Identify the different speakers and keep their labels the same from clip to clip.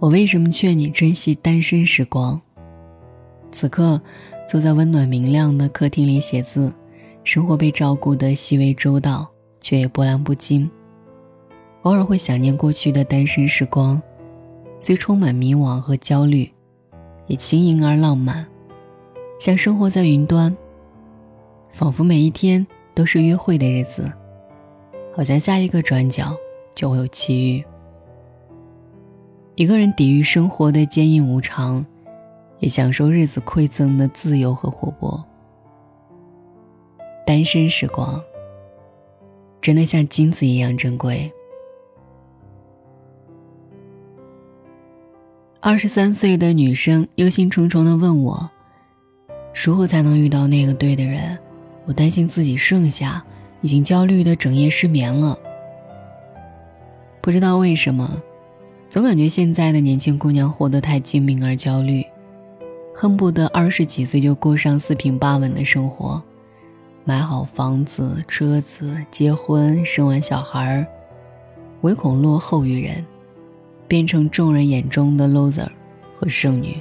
Speaker 1: 我为什么劝你珍惜单身时光？此刻，坐在温暖明亮的客厅里写字，生活被照顾得细微周到，却也波澜不惊。偶尔会想念过去的单身时光，虽充满迷惘和焦虑，也轻盈而浪漫，像生活在云端，仿佛每一天都是约会的日子，好像下一个转角就会有奇遇。一个人抵御生活的坚硬无常，也享受日子馈赠的自由和活泼。单身时光，真的像金子一样珍贵。二十三岁的女生忧心忡忡的问我：“如何才能遇到那个对的人？我担心自己剩下，已经焦虑的整夜失眠了。不知道为什么。”总感觉现在的年轻姑娘活得太精明而焦虑，恨不得二十几岁就过上四平八稳的生活，买好房子、车子，结婚、生完小孩儿，唯恐落后于人，变成众人眼中的 loser 和剩女。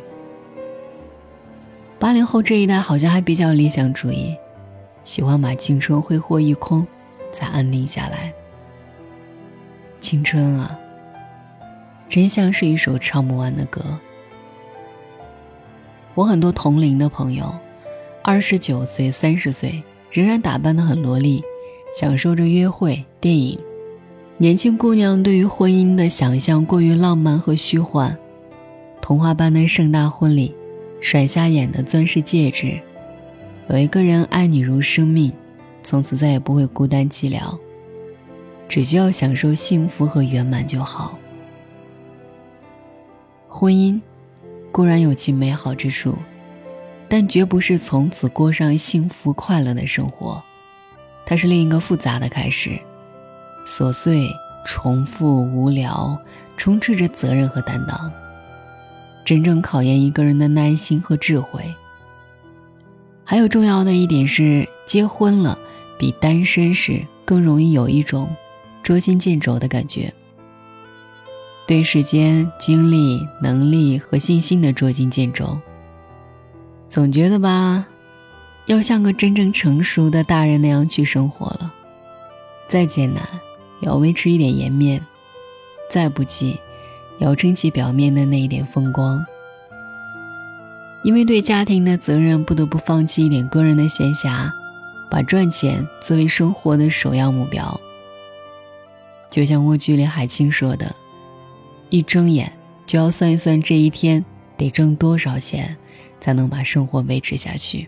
Speaker 1: 八零后这一代好像还比较理想主义，喜欢把青春挥霍一空，才安定下来。青春啊！真相是一首唱不完的歌。我很多同龄的朋友，二十九岁、三十岁，仍然打扮得很萝莉，享受着约会、电影。年轻姑娘对于婚姻的想象过于浪漫和虚幻，童话般的盛大婚礼，甩下眼的钻石戒指，有一个人爱你如生命，从此再也不会孤单寂寥，只需要享受幸福和圆满就好。婚姻固然有其美好之处，但绝不是从此过上幸福快乐的生活。它是另一个复杂的开始，琐碎、重复、无聊，充斥着责任和担当。真正考验一个人的耐心和智慧。还有重要的一点是，结婚了比单身时更容易有一种捉襟见肘的感觉。对时间、精力、能力和信心的捉襟见肘，总觉得吧，要像个真正成熟的大人那样去生活了。再艰难，也要维持一点颜面；再不济，也要撑起表面的那一点风光。因为对家庭的责任，不得不放弃一点个人的闲暇，把赚钱作为生活的首要目标。就像蜗居里海清说的。一睁眼就要算一算这一天得挣多少钱，才能把生活维持下去。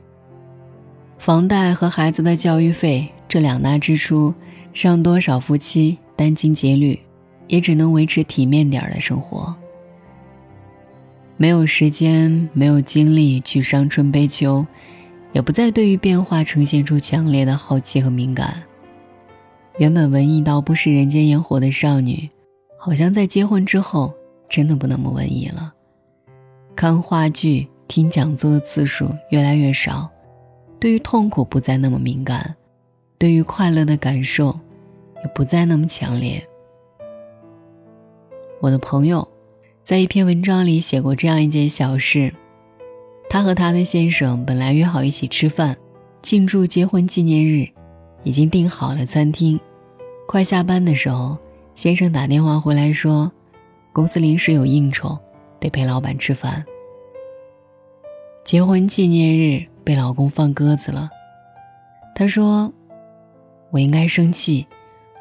Speaker 1: 房贷和孩子的教育费这两大支出，让多少夫妻殚精竭虑，也只能维持体面点儿的生活。没有时间，没有精力去伤春悲秋，也不再对于变化呈现出强烈的好奇和敏感。原本文艺到不食人间烟火的少女。好像在结婚之后，真的不那么文艺了。看话剧、听讲座的次数越来越少，对于痛苦不再那么敏感，对于快乐的感受也不再那么强烈。我的朋友在一篇文章里写过这样一件小事：他和他的先生本来约好一起吃饭，庆祝结婚纪念日，已经订好了餐厅。快下班的时候。先生打电话回来说，公司临时有应酬，得陪老板吃饭。结婚纪念日被老公放鸽子了。他说：“我应该生气、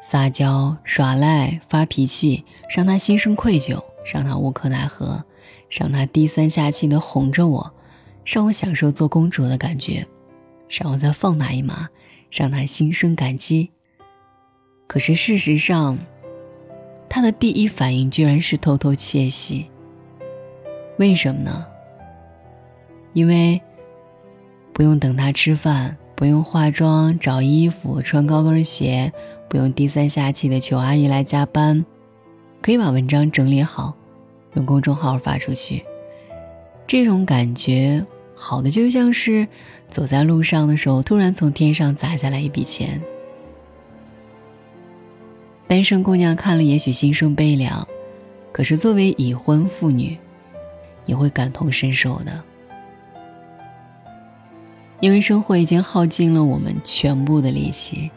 Speaker 1: 撒娇、耍赖、发脾气，让他心生愧疚，让他无可奈何，让他低三下气的哄着我，让我享受做公主的感觉，让我再放他一马，让他心生感激。可是事实上……”他的第一反应居然是偷偷窃喜。为什么呢？因为不用等他吃饭，不用化妆、找衣服、穿高跟鞋，不用低三下气的求阿姨来加班，可以把文章整理好，用公众号发出去。这种感觉好的就像是走在路上的时候，突然从天上砸下来一笔钱。单身姑娘看了，也许心生悲凉，可是作为已婚妇女，你会感同身受的，因为生活已经耗尽了我们全部的力气，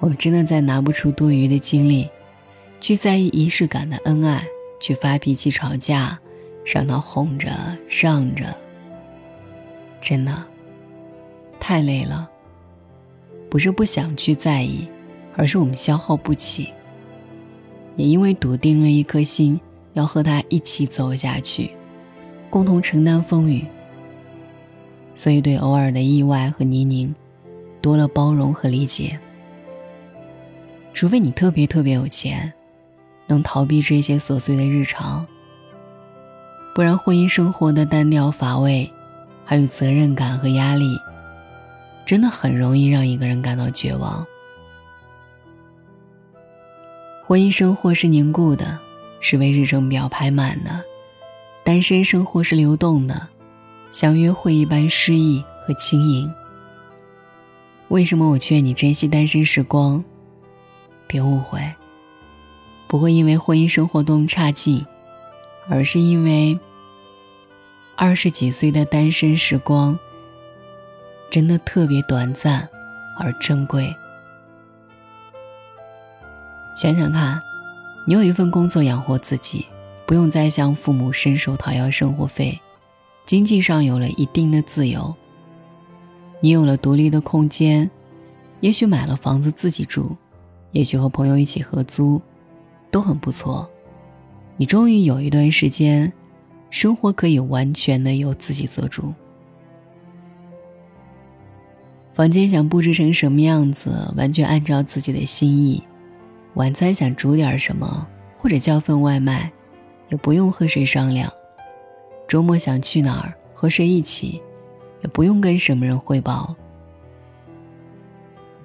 Speaker 1: 我们真的再拿不出多余的精力，去在意仪式感的恩爱，去发脾气吵架，让他哄着让着，真的太累了。不是不想去在意，而是我们消耗不起。也因为笃定了一颗心，要和他一起走下去，共同承担风雨，所以对偶尔的意外和泥泞，多了包容和理解。除非你特别特别有钱，能逃避这些琐碎的日常，不然婚姻生活的单调乏味，还有责任感和压力。真的很容易让一个人感到绝望。婚姻生活是凝固的，是为日程表排满的；单身生活是流动的，像约会一般诗意和轻盈。为什么我劝你珍惜单身时光？别误会，不会因为婚姻生活多么差劲，而是因为二十几岁的单身时光。真的特别短暂，而珍贵。想想看，你有一份工作养活自己，不用再向父母伸手讨要生活费，经济上有了一定的自由。你有了独立的空间，也许买了房子自己住，也许和朋友一起合租，都很不错。你终于有一段时间，生活可以完全的由自己做主。房间想布置成什么样子，完全按照自己的心意。晚餐想煮点什么，或者叫份外卖，也不用和谁商量。周末想去哪儿，和谁一起，也不用跟什么人汇报。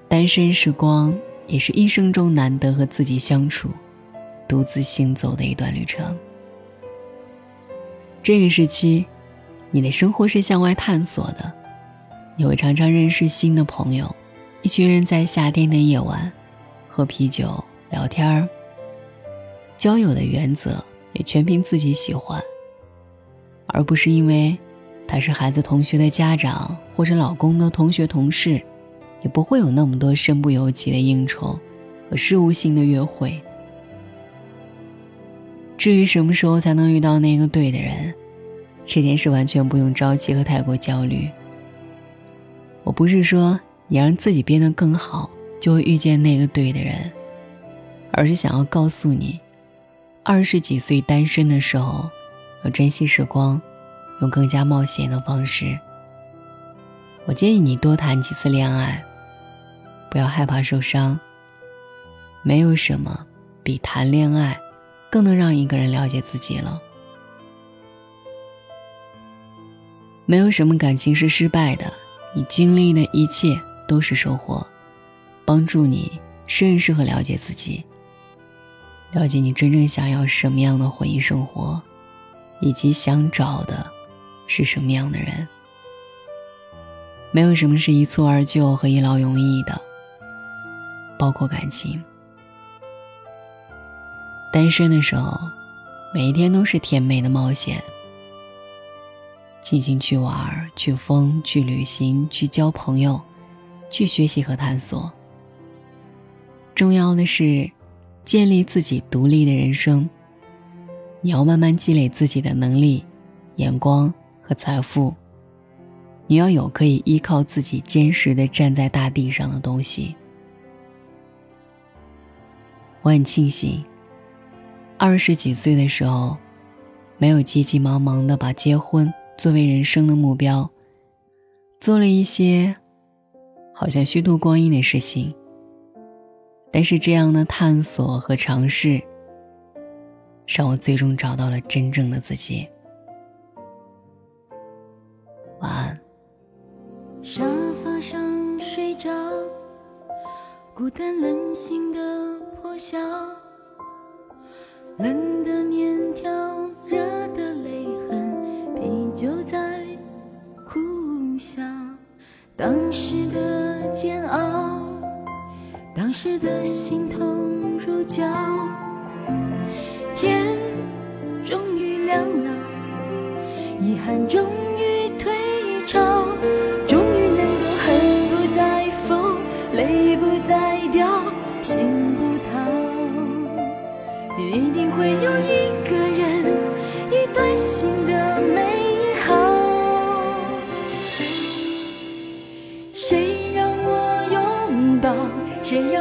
Speaker 1: 单身时光也是一生中难得和自己相处、独自行走的一段旅程。这个时期，你的生活是向外探索的。你会常常认识新的朋友，一群人在夏天的夜晚喝啤酒聊天儿。交友的原则也全凭自己喜欢，而不是因为他是孩子同学的家长或者老公的同学同事，也不会有那么多身不由己的应酬和事务性的约会。至于什么时候才能遇到那个对的人，这件事完全不用着急和太过焦虑。我不是说你让自己变得更好就会遇见那个对的人，而是想要告诉你，二十几岁单身的时候，要珍惜时光，用更加冒险的方式。我建议你多谈几次恋爱，不要害怕受伤。没有什么比谈恋爱更能让一个人了解自己了。没有什么感情是失败的。你经历的一切都是收获，帮助你认识和了解自己，了解你真正想要什么样的婚姻生活，以及想找的是什么样的人。没有什么是一蹴而就和一劳永逸的，包括感情。单身的时候，每一天都是甜美的冒险。尽情去玩、去疯、去旅行、去交朋友、去学习和探索。重要的是，建立自己独立的人生。你要慢慢积累自己的能力、眼光和财富。你要有可以依靠自己坚实的站在大地上的东西。我很庆幸，二十几岁的时候，没有急急忙忙的把结婚。作为人生的目标，做了一些好像虚度光阴的事情。但是这样的探索和尝试，让我最终找到了真正的自己。晚安。沙发上睡着，孤单冷醒的破晓，冷的面条，时的心痛如绞天终于亮了遗
Speaker 2: 憾终于退潮终于能够恨不再疯泪不再掉心不逃。一定会有一个人一段新的美好。谁让我拥抱？谁让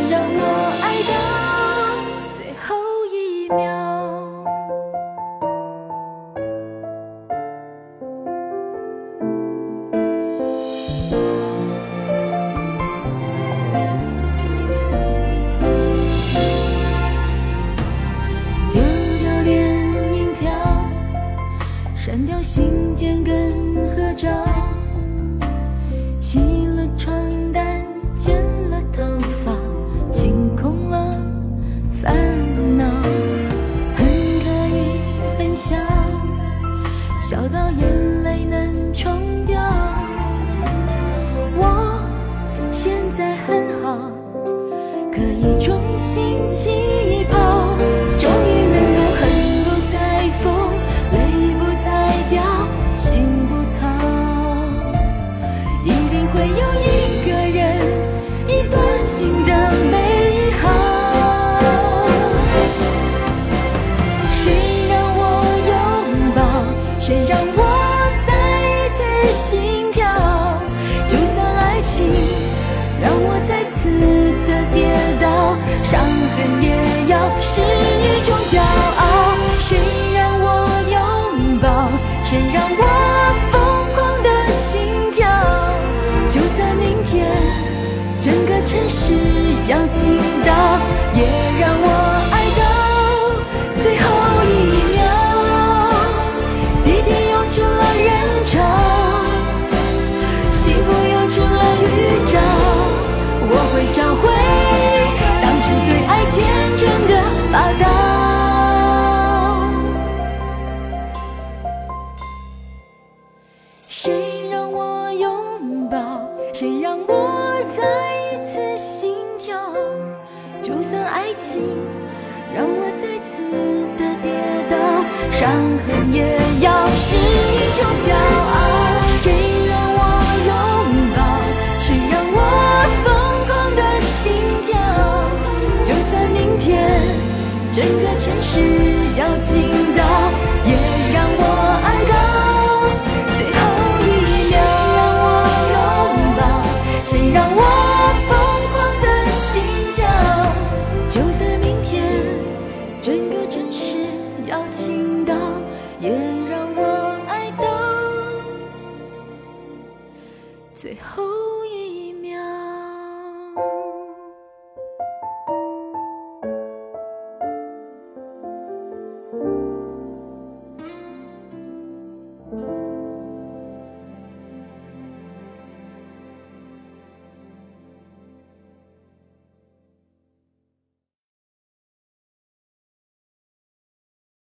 Speaker 2: 段新的美好。谁让我拥抱？谁让我再一次心跳？就算爱情让我再次的跌倒，伤痕也要要倾倒，也让我整个城市要倾倒，也让我爱到最后一秒。谁让我拥抱？谁让我疯狂的心跳？就算明天整个城市要倾倒，也让我爱到最后一